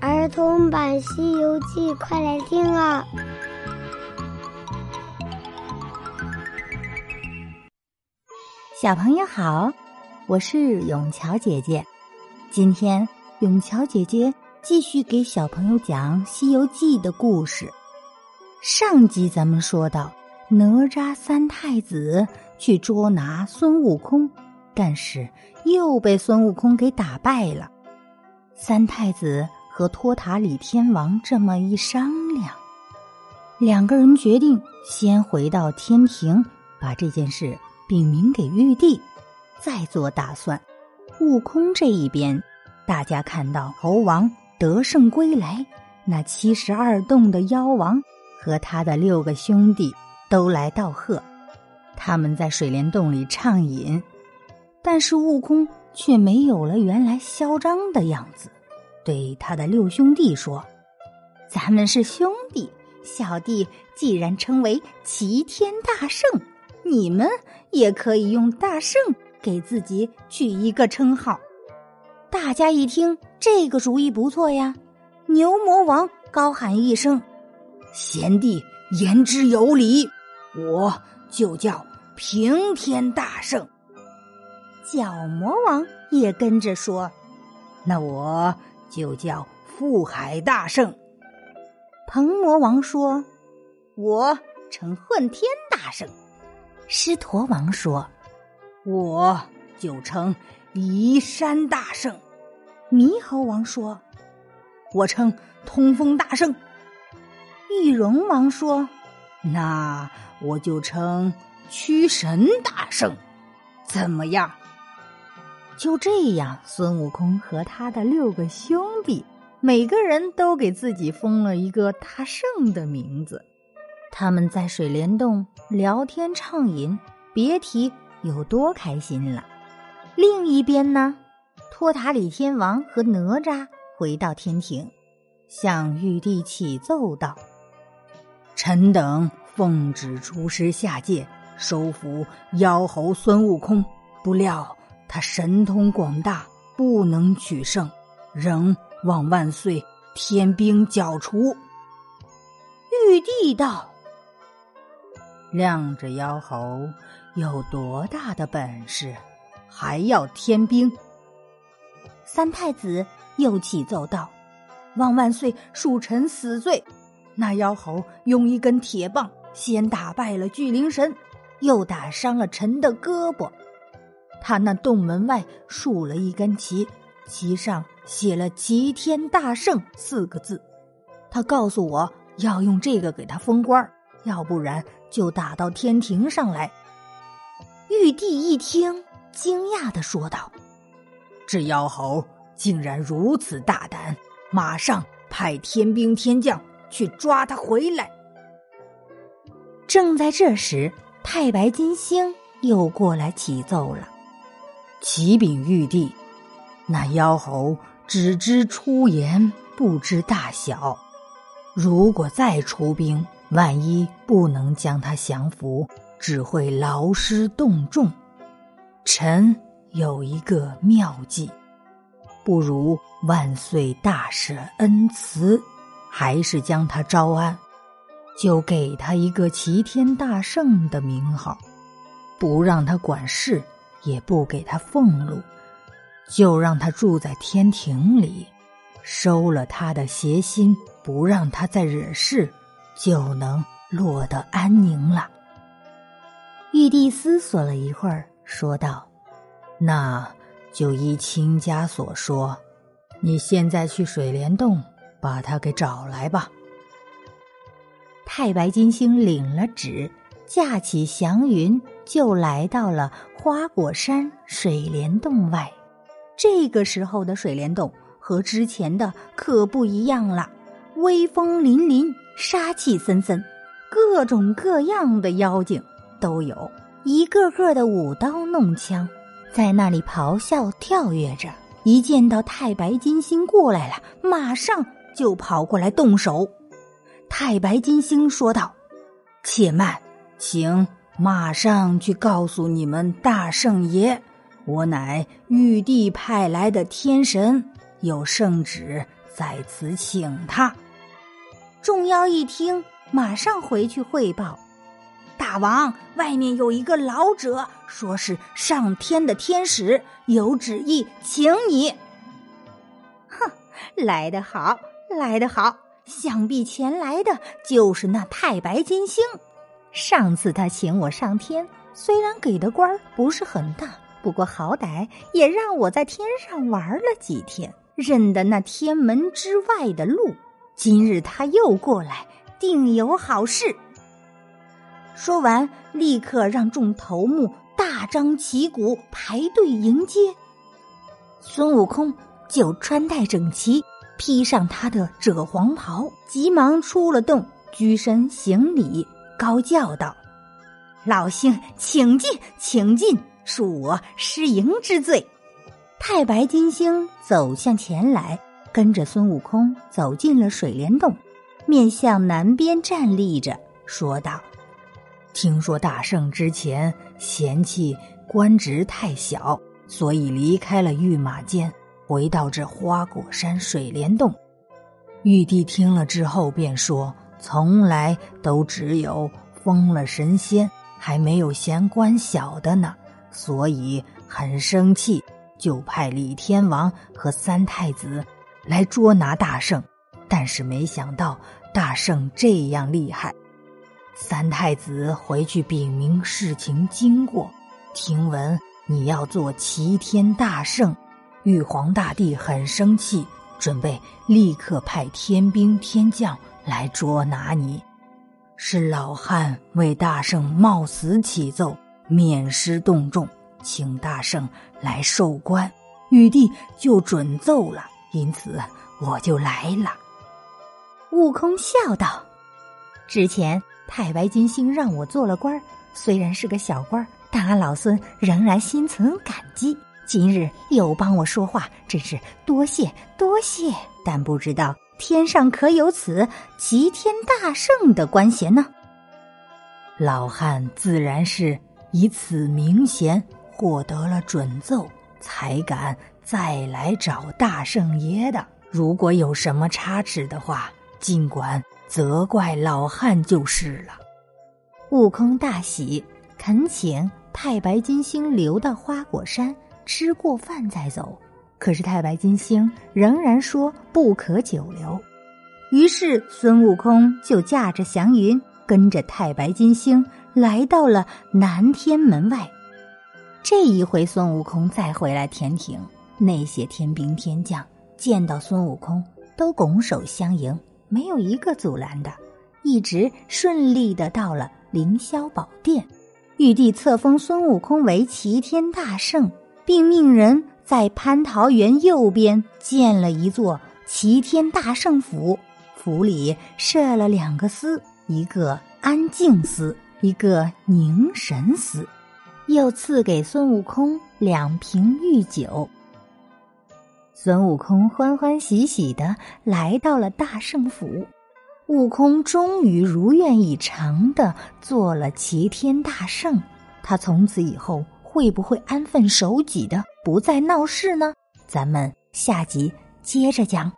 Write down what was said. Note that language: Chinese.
儿童版《西游记》，快来听啊！小朋友好，我是永桥姐姐。今天永桥姐姐继续给小朋友讲《西游记》的故事。上集咱们说到，哪吒三太子去捉拿孙悟空，但是又被孙悟空给打败了。三太子和托塔李天王这么一商量，两个人决定先回到天庭，把这件事。禀明给玉帝，再做打算。悟空这一边，大家看到猴王得胜归来，那七十二洞的妖王和他的六个兄弟都来道贺。他们在水帘洞里畅饮，但是悟空却没有了原来嚣张的样子，对他的六兄弟说：“咱们是兄弟，小弟既然称为齐天大圣。”你们也可以用大圣给自己取一个称号。大家一听这个主意不错呀，牛魔王高喊一声：“贤弟言之有理，我就叫平天大圣。”角魔王也跟着说：“那我就叫富海大圣。”鹏魔王说：“我称混天大圣。”狮驼王说：“我就称移山大圣。”猕猴王说：“我称通风大圣。”玉龙王说：“那我就称驱神大圣。”怎么样？就这样，孙悟空和他的六个兄弟，每个人都给自己封了一个大圣的名字。他们在水帘洞聊天畅饮，别提有多开心了。另一边呢，托塔李天王和哪吒回到天庭，向玉帝启奏道：“臣等奉旨出师下界，收服妖猴孙悟空，不料他神通广大，不能取胜，仍望万岁天兵剿除。”玉帝道。亮着妖猴有多大的本事，还要天兵？三太子又启奏道：“望万岁恕臣死罪。那妖猴用一根铁棒先打败了巨灵神，又打伤了臣的胳膊。他那洞门外竖了一根旗，旗上写了‘齐天大圣’四个字。他告诉我要用这个给他封官，要不然。”就打到天庭上来。玉帝一听，惊讶的说道：“这妖猴竟然如此大胆，马上派天兵天将去抓他回来。”正在这时，太白金星又过来启奏了：“启禀玉帝，那妖猴只知出言，不知大小。如果再出兵。”万一不能将他降服，只会劳师动众。臣有一个妙计，不如万岁大赦恩慈，还是将他招安，就给他一个齐天大圣的名号，不让他管事，也不给他俸禄，就让他住在天庭里，收了他的邪心，不让他再惹事。就能落得安宁了。玉帝思索了一会儿，说道：“那就依亲家所说，你现在去水帘洞把他给找来吧。”太白金星领了旨，驾起祥云，就来到了花果山水帘洞外。这个时候的水帘洞和之前的可不一样了，威风凛凛。杀气森森，各种各样的妖精都有，一个个的舞刀弄枪，在那里咆哮跳跃着。一见到太白金星过来了，马上就跑过来动手。太白金星说道：“且慢，请马上去告诉你们大圣爷，我乃玉帝派来的天神，有圣旨在此请他。众妖一听，马上回去汇报：“大王，外面有一个老者，说是上天的天使，有旨意请你。”哼，来得好，来得好！想必前来的就是那太白金星。上次他请我上天，虽然给的官不是很大，不过好歹也让我在天上玩了几天，认得那天门之外的路。今日他又过来，定有好事。说完，立刻让众头目大张旗鼓排队迎接。孙悟空就穿戴整齐，披上他的赭黄袍，急忙出了洞，居身行礼，高叫道：“老兄，请进，请进，恕我失迎之罪。”太白金星走向前来。跟着孙悟空走进了水帘洞，面向南边站立着，说道：“听说大圣之前嫌弃官职太小，所以离开了御马监，回到这花果山水帘洞。玉帝听了之后便说：从来都只有封了神仙，还没有嫌官小的呢，所以很生气，就派李天王和三太子。”来捉拿大圣，但是没想到大圣这样厉害。三太子回去禀明事情经过，听闻你要做齐天大圣，玉皇大帝很生气，准备立刻派天兵天将来捉拿你。是老汉为大圣冒死启奏，免失动众，请大圣来受官，玉帝就准奏了。因此，我就来了。悟空笑道：“之前太白金星让我做了官虽然是个小官但俺老孙仍然心存感激。今日又帮我说话，真是多谢多谢。但不知道天上可有此齐天大圣的官衔呢？”老汉自然是以此名衔获得了准奏，才敢。再来找大圣爷的，如果有什么差池的话，尽管责怪老汉就是了。悟空大喜，恳请太白金星留到花果山吃过饭再走。可是太白金星仍然说不可久留，于是孙悟空就驾着祥云，跟着太白金星来到了南天门外。这一回，孙悟空再回来天庭。那些天兵天将见到孙悟空，都拱手相迎，没有一个阻拦的，一直顺利的到了凌霄宝殿。玉帝册封孙悟空为齐天大圣，并命人在蟠桃园右边建了一座齐天大圣府，府里设了两个司，一个安静司，一个凝神司，又赐给孙悟空两瓶御酒。孙悟空欢欢喜喜的来到了大圣府，悟空终于如愿以偿的做了齐天大圣。他从此以后会不会安分守己的不再闹事呢？咱们下集接着讲。